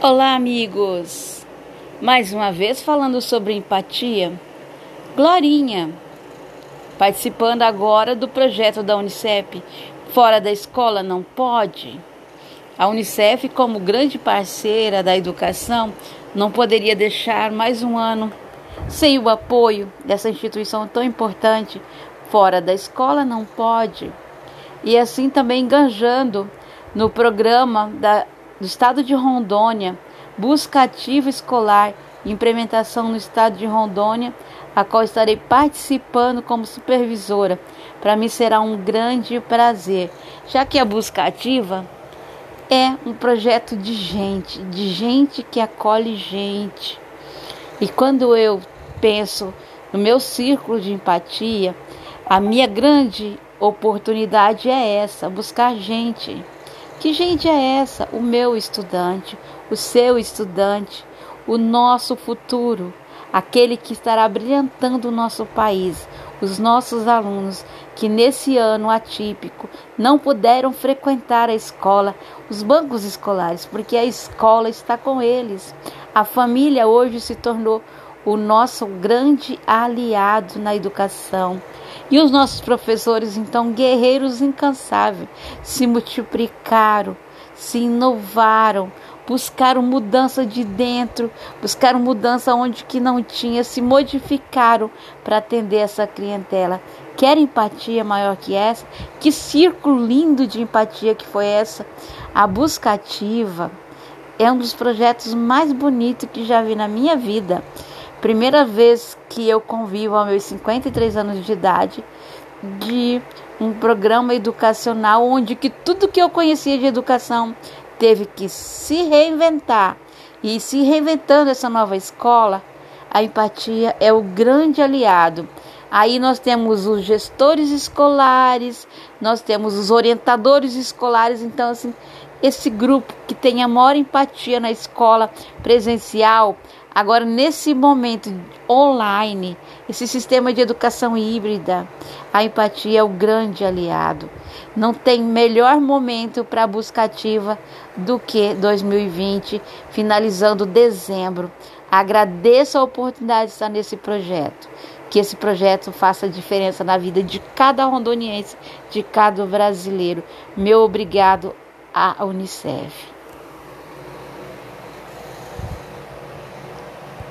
Olá, amigos! Mais uma vez falando sobre empatia, Glorinha, participando agora do projeto da Unicef Fora da Escola Não Pode. A Unicef, como grande parceira da educação, não poderia deixar mais um ano sem o apoio dessa instituição tão importante. Fora da escola não pode. E assim também enganjando no programa da do estado de Rondônia, busca ativa escolar implementação no estado de Rondônia, a qual estarei participando como supervisora. Para mim será um grande prazer, já que a busca ativa é um projeto de gente, de gente que acolhe gente. E quando eu penso no meu círculo de empatia, a minha grande oportunidade é essa, buscar gente. Que gente é essa? O meu estudante, o seu estudante, o nosso futuro, aquele que estará brilhantando o nosso país, os nossos alunos que nesse ano atípico não puderam frequentar a escola, os bancos escolares, porque a escola está com eles. A família hoje se tornou o nosso grande aliado na educação. E os nossos professores, então, guerreiros incansáveis, se multiplicaram, se inovaram, buscaram mudança de dentro, buscaram mudança onde que não tinha, se modificaram para atender essa clientela. Quer empatia maior que essa? Que círculo lindo de empatia que foi essa? A busca ativa é um dos projetos mais bonitos que já vi na minha vida. Primeira vez que eu convivo aos meus 53 anos de idade de um programa educacional onde que tudo que eu conhecia de educação teve que se reinventar. E se reinventando essa nova escola, a empatia é o grande aliado. Aí nós temos os gestores escolares, nós temos os orientadores escolares, então assim, esse grupo que tem a maior empatia na escola presencial, agora nesse momento online, esse sistema de educação híbrida, a empatia é o grande aliado. Não tem melhor momento para a busca ativa do que 2020, finalizando dezembro. Agradeço a oportunidade de estar nesse projeto. Que esse projeto faça diferença na vida de cada rondoniense, de cada brasileiro. Meu obrigado à Unicef.